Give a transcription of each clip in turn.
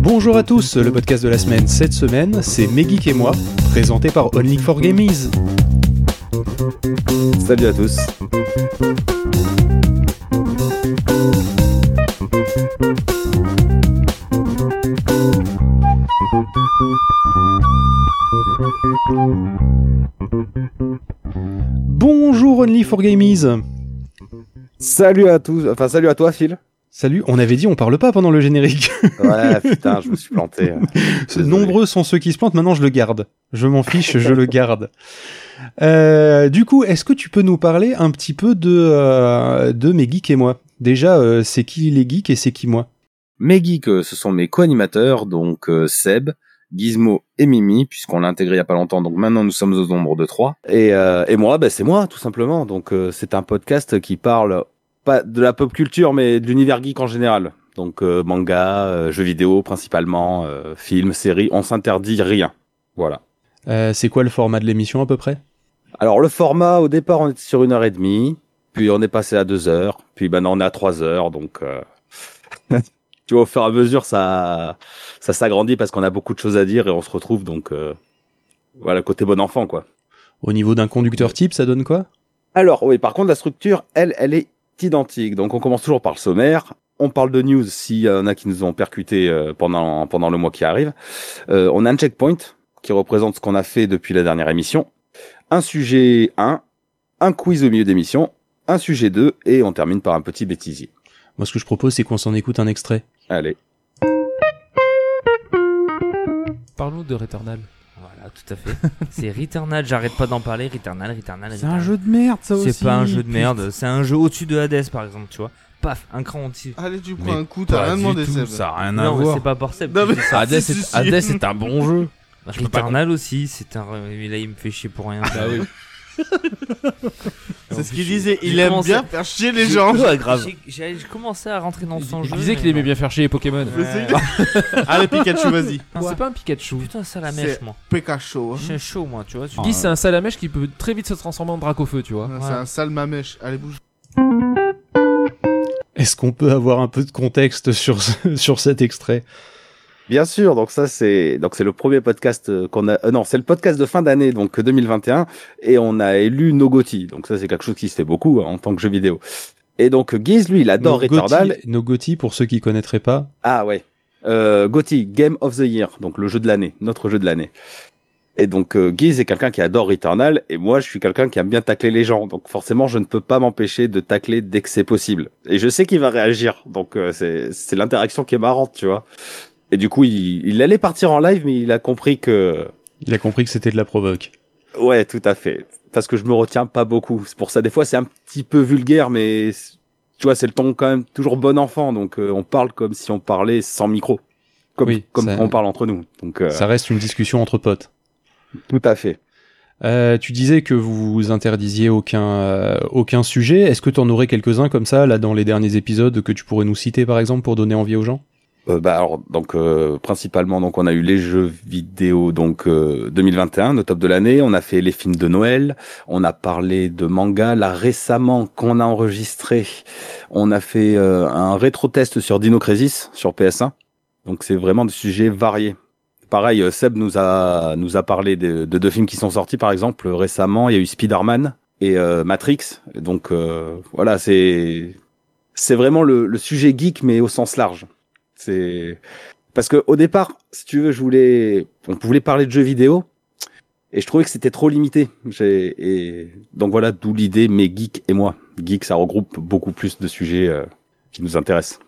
Bonjour à tous, le podcast de la semaine cette semaine, c'est Megeek et moi, présenté par Only for Gamies. Salut à tous. Bonjour Only for Gamies. Salut à tous. Enfin, salut à toi, Phil. Salut, on avait dit on parle pas pendant le générique. Ouais, putain, je me suis planté. Désolé. Nombreux sont ceux qui se plantent, maintenant je le garde. Je m'en fiche, je le garde. Euh, du coup, est-ce que tu peux nous parler un petit peu de, euh, de mes geeks et moi? Déjà, euh, c'est qui les geeks et c'est qui moi? Mes geeks, euh, ce sont mes co-animateurs, donc euh, Seb, Gizmo et Mimi, puisqu'on l'a intégré il y a pas longtemps. Donc maintenant, nous sommes au nombre de trois. Et, euh, et moi, bah, c'est moi, tout simplement. Donc euh, c'est un podcast qui parle pas de la pop culture, mais de l'univers geek en général. Donc euh, manga, euh, jeux vidéo principalement, euh, films, séries. On s'interdit rien. Voilà. Euh, C'est quoi le format de l'émission à peu près? Alors le format, au départ, on était sur une heure et demie, puis on est passé à deux heures, puis maintenant on est à trois heures, donc euh, tu vois, au fur et à mesure, ça, ça s'agrandit parce qu'on a beaucoup de choses à dire et on se retrouve, donc euh, voilà, côté bon enfant, quoi. Au niveau d'un conducteur type, ça donne quoi? Alors oui, par contre, la structure, elle, elle est identique. Donc on commence toujours par le sommaire. On parle de news s'il y en a qui nous ont percuté euh, pendant pendant le mois qui arrive. Euh, on a un checkpoint qui représente ce qu'on a fait depuis la dernière émission. Un sujet 1, un quiz au milieu d'émission, un sujet 2 et on termine par un petit bêtisier. Moi, ce que je propose, c'est qu'on s'en écoute un extrait. Allez. Parle-nous de Returnal. Voilà, tout à fait. c'est Returnal, j'arrête pas d'en parler. Returnal, Returnal, C'est un jeu de merde, ça aussi. C'est pas un jeu de merde, c'est un jeu au-dessus de Hades par exemple, tu vois. Paf, un cran au-dessus. Allez, tu Mais prends un coup, t'as rien demandé, tout, Seb. Ça a rien à Non, voir. c'est pas pour Seb. Non, mais- ça. Hades, Si, c'est si, si. Hades, c'est un bon jeu. pas Returnal aussi, c'est un. Mais là, il me fait chier pour rien. Bah oui. C'est ce qu'il disait, il aime bien faire chier les gens. Ouais, grave. J'ai- commencé à rentrer dans son Il jeu. disait mais qu'il aimait bien faire chier les Pokémon. Allez, Pikachu, vas-y. Non, c'est pas un Pikachu. Putain, ça la mèche, moi. Pikachu. hein. Je suis chaud, moi, tu vois. tu- Guy, c'est un salamèche qui peut très vite se transformer en drac au feu, tu vois. Ouais, C'est un sale mamèche. Allez, bouge. Est-ce qu'on peut avoir un peu de contexte sur, ce- sur cet extrait? Bien sûr, donc ça c'est donc c'est le premier podcast euh, qu'on a euh, non, c'est le podcast de fin d'année donc 2021 et on a élu nos GOTY. Donc ça c'est quelque chose qui se fait beaucoup hein, en tant que jeu vidéo. Et donc Guise lui, il adore. Gotti- Nos Gotti, pour ceux qui connaîtraient pas. Ah ouais. Euh, GOTY, Game of the Year, donc le jeu de l'année, notre jeu de l'année. Et donc euh, Guise est quelqu'un qui adore Returnal et moi je suis quelqu'un qui aime bien tacler les gens. Donc forcément je ne peux pas m'empêcher de tacler dès que c'est possible. Et je sais qu'il va réagir. Donc euh, c'est c'est l'interaction qui est marrante, tu vois. Et du coup il, il allait partir en live mais il a compris que Il a compris que c'était de la provoque. ouais tout à fait parce que je me retiens pas beaucoup. C'est pour ça des fois c'est un petit peu vulgaire mais tu vois c'est le ton quand même toujours bon enfant donc euh, on parle comme si on parlait sans micro. Comme, Oui, comme ça- on parle entre nous. Donc euh, Ça reste une discussion entre potes. tout à fait. Euh, tu disais que vous interdisiez aucun, aucun sujet. Est-ce que tu en aurais quelques-uns comme ça, là, dans les derniers épisodes, que tu pourrais nous citer, par exemple, pour donner envie aux gens? Euh, bah alors donc euh, principalement donc on a eu les jeux vidéo donc euh, 2021 nos top de l'année. On a fait les films de Noël. On a parlé de manga. Là récemment qu'on a enregistré on a fait euh, un rétro test sur Dino Crisis sur PS1 donc c'est vraiment des sujets variés. Pareil euh, Seb nous a nous a parlé de, de deux films qui sont sortis par exemple récemment. Il y a eu Spider-Man et Matrix. Donc voilà c'est c'est vraiment le, le sujet geek mais au sens large c'est parce que au départ, si tu veux, je voulais, on voulait parler de jeux vidéo et je trouvais que c'était trop limité. Et donc voilà, d'où l'idée, mais geek et moi. Geek, ça regroupe beaucoup plus de sujets euh, qui nous intéressent.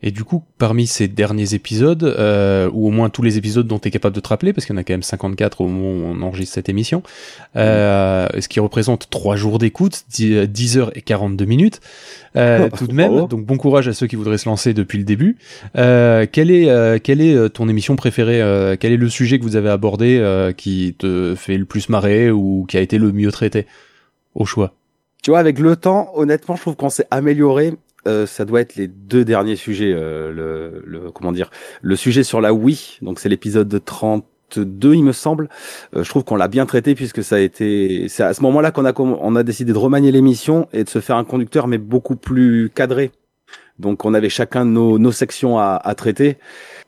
Et du coup, parmi ces derniers épisodes, euh, ou au moins tous les épisodes dont tu es capable de te rappeler, parce qu'il y en a quand même 54 au moment où on enregistre cette émission, euh, ce qui représente 3 jours d'écoute, 10, 10 heures et 42 minutes, euh, tout de même. Donc bon courage à ceux qui voudraient se lancer depuis le début. Euh, quelle est, euh, quelle est euh, ton émission préférée euh, Quel est le sujet que vous avez abordé euh, qui te fait le plus marrer ou qui a été le mieux traité? Au choix. Tu vois, avec le temps, honnêtement, je trouve qu'on s'est amélioré. Euh, ça doit être les deux derniers sujets. euh, le, le comment dire, le sujet sur la Wii. Donc c'est l'épisode 30 2, il me semble. Euh, je trouve qu'on l'a bien traité puisque ça a été, c'est à ce moment-là qu'on a, on a décidé de remanier l'émission et de se faire un conducteur mais beaucoup plus cadré. Donc on avait chacun nos, nos sections à, à traiter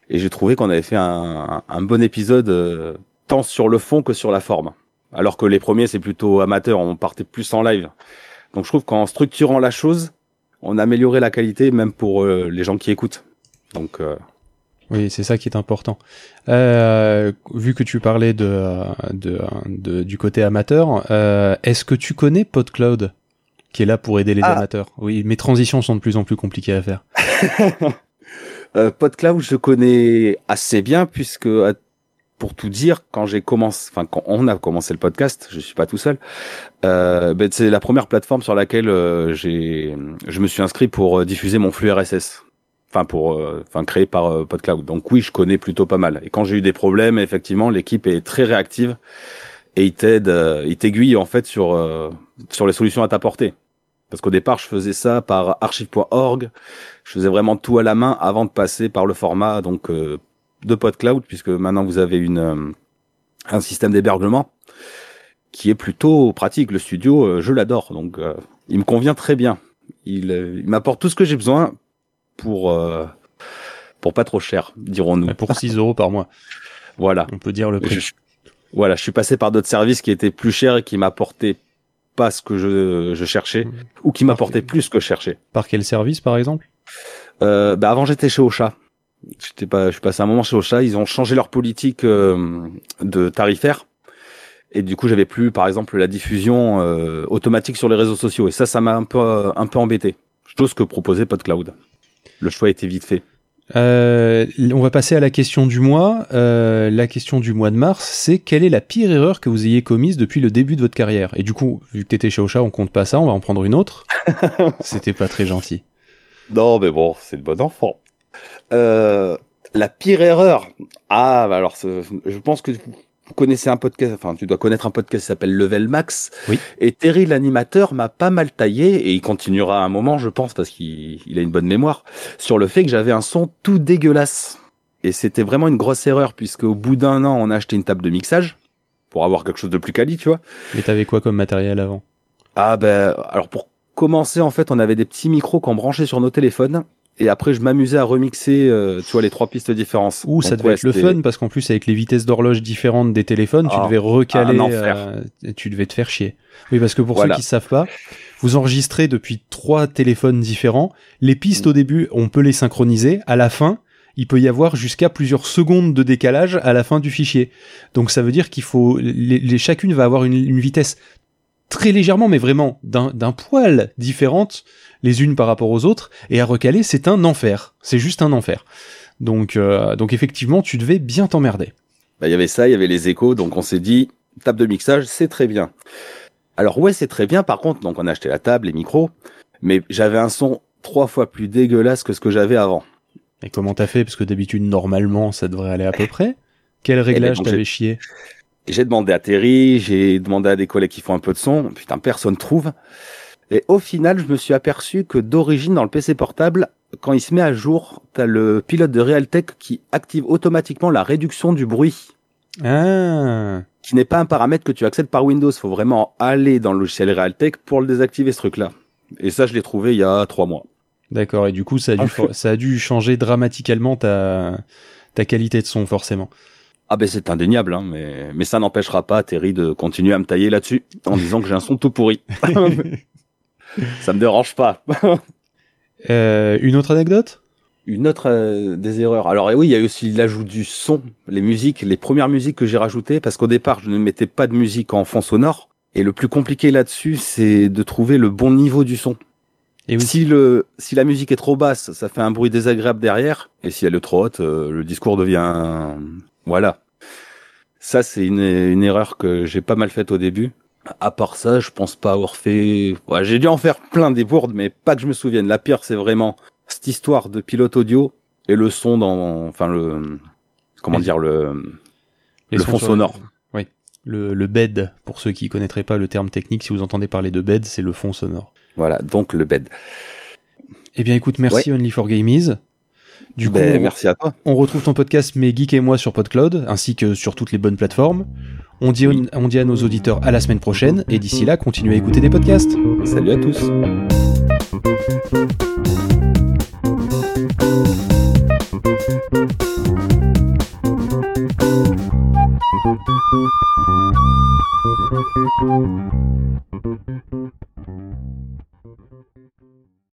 et j'ai trouvé qu'on avait fait un, un bon épisode euh, tant sur le fond que sur la forme. Alors que les premiers c'est plutôt amateur, on partait plus en live. Donc je trouve qu'en structurant la chose, on a amélioré la qualité même pour euh, les gens qui écoutent. Donc euh, Oui, c'est ça qui est important. Euh, vu que tu parlais de, de, de- du côté amateur, euh, est-ce que tu connais PodCloud qui est là pour aider les Ah. amateurs? Oui, mes transitions sont de plus en plus compliquées à faire. Euh, PodCloud, je connais assez bien puisque, pour tout dire, quand j'ai commencé, enfin quand on a commencé le podcast, je suis pas tout seul. Euh, ben, c'est la première plateforme sur laquelle euh, j'ai, je me suis inscrit pour euh, diffuser mon flux RSS. Enfin pour, euh, enfin créé par euh, PodCloud. Donc oui, je connais plutôt pas mal. Et quand j'ai eu des problèmes, effectivement, l'équipe est très réactive et il t'aide, euh, il t'aiguille en fait sur sur les solutions à t'apporter. Parce qu'au départ, je faisais ça par archive.org. Je faisais vraiment tout à la main avant de passer par le format donc de PodCloud, puisque maintenant vous avez une euh, un système d'hébergement qui est plutôt pratique. Le studio, euh, je l'adore, donc euh, il me convient très bien. Il, il m'apporte tout ce que j'ai besoin pour euh, pour pas trop cher, dirons-nous. Pour 6 euros par mois, Voilà. on peut dire le prix. Je- voilà, je suis passé par d'autres services qui étaient plus chers et qui m'apportaient pas ce que je, je cherchais Mmh. ou qui m'apportaient plus ce que je cherchais. Par quel service, par exemple? Euh, bah avant j'étais chez Ocha. J'étais pas, je suis passé un moment chez Ocha. Ils ont changé leur politique euh, de tarifaire et du coup j'avais plus par exemple la diffusion euh, automatique sur les réseaux sociaux et ça ça m'a un peu un peu embêté. Chose que proposait PodCloud. Le choix était vite fait. Euh, on va passer à la question du mois. Euh, la question du mois de mars, c'est quelle est la pire erreur que vous ayez commise depuis le début de votre carrière? Et du coup, vu que t'étais chez Ocha, on compte pas ça, on va en prendre une autre. C'était pas très gentil. Non, mais bon, c'est le bon enfant. Euh, la pire erreur. Ah, bah alors, je pense que vous connaissez un podcast, enfin, tu dois connaître un podcast qui s'appelle Level Max. Oui. Et Terry, l'animateur, m'a pas mal taillé, et il continuera un moment, je pense, parce qu'il il a une bonne mémoire, sur le fait que j'avais un son tout dégueulasse. Et c'était vraiment une grosse erreur, puisque au bout d'un an, on a acheté une table de mixage, pour avoir quelque chose de plus quali, tu vois. Mais t'avais quoi comme matériel avant? Ah ben, alors pour commencer, en fait, on avait des petits micros qu'on branchait sur nos téléphones. Et après, je m'amusais à remixer, euh, tu vois, les trois pistes différentes. Ouh, ça devait être le fun parce qu'en plus avec les vitesses d'horloge différentes des téléphones, tu Ah, devais recaler, euh, tu devais te faire chier. Oui, parce que pour Voilà. ceux qui savent pas, vous enregistrez depuis trois téléphones différents. Les pistes Mm. au début, on peut les synchroniser. À la fin, il peut y avoir jusqu'à plusieurs secondes de décalage à la fin du fichier. Donc ça veut dire qu'il faut, les, les- chacune va avoir une, une vitesse très légèrement, mais vraiment d'un poil différente les unes par rapport aux autres, et à recaler, c'est un enfer. C'est juste un enfer. Donc, euh, donc effectivement, tu devais bien t'emmerder. Bah, il y avait ça, il y avait les échos, donc on s'est dit, table de mixage, c'est très bien. Alors ouais, c'est très bien, par contre, donc on a acheté la table, les micros, mais j'avais un son trois fois plus dégueulasse que ce que j'avais avant. Et comment t'as fait? Parce que d'habitude, normalement, ça devrait aller à peu près. Quel réglage donc, t'avais j'ai- chié? Et J'ai demandé à Terry, j'ai demandé à des collègues qui font un peu de son, putain, personne trouve. Et au final, je me suis aperçu que d'origine, dans le PC portable, quand il se met à jour, t'as le pilote de Realtek qui active automatiquement la réduction du bruit, Ah qui n'est pas un paramètre que tu accèdes par Windows. Faut vraiment aller dans le logiciel Realtek pour le désactiver, ce truc-là. Et ça, je l'ai trouvé il y a trois mois. D'accord, et du coup, ça a, dû, Enfin. for- ça a dû changer dramatiquement ta, ta qualité de son, forcément. Ah ben c'est indéniable, hein, mais, mais ça n'empêchera pas Terry de continuer à me tailler là-dessus en disant que j'ai un son tout pourri. ça me dérange pas. Euh, une autre anecdote? Une autre euh, des erreurs. Alors eh oui, il y a eu aussi l'ajout du son, les musiques, les premières musiques que j'ai rajoutées, parce qu'au départ, je ne mettais pas de musique en fond sonore. Et le plus compliqué là-dessus, c'est de trouver le bon niveau du son. Et oui, Si le si la musique est trop basse, ça fait un bruit désagréable derrière, et si elle est trop haute, euh, le discours devient voilà. Ça c'est une une erreur que j'ai pas mal faite au début. À part ça, je pense pas avoir fait. Ouais, j'ai dû en faire plein des bourdes, mais pas que je me souvienne. La pire, c'est vraiment cette histoire de pilote audio et le son dans, enfin le, comment Les- dire le, les le fond sonore. Oui. Le, le bed, pour ceux qui connaîtraient pas le terme technique, si vous entendez parler de bed, c'est le fond sonore. Voilà, donc le bed. Eh bien, écoute, merci Only for Gamies. Du coup, Ben, on- merci à toi. on retrouve ton podcast Mes Geeks et moi sur PodCloud, ainsi que sur toutes les bonnes plateformes. On dit, on dit à nos auditeurs à la semaine prochaine, et d'ici là, continuez à écouter des podcasts. Salut à tous.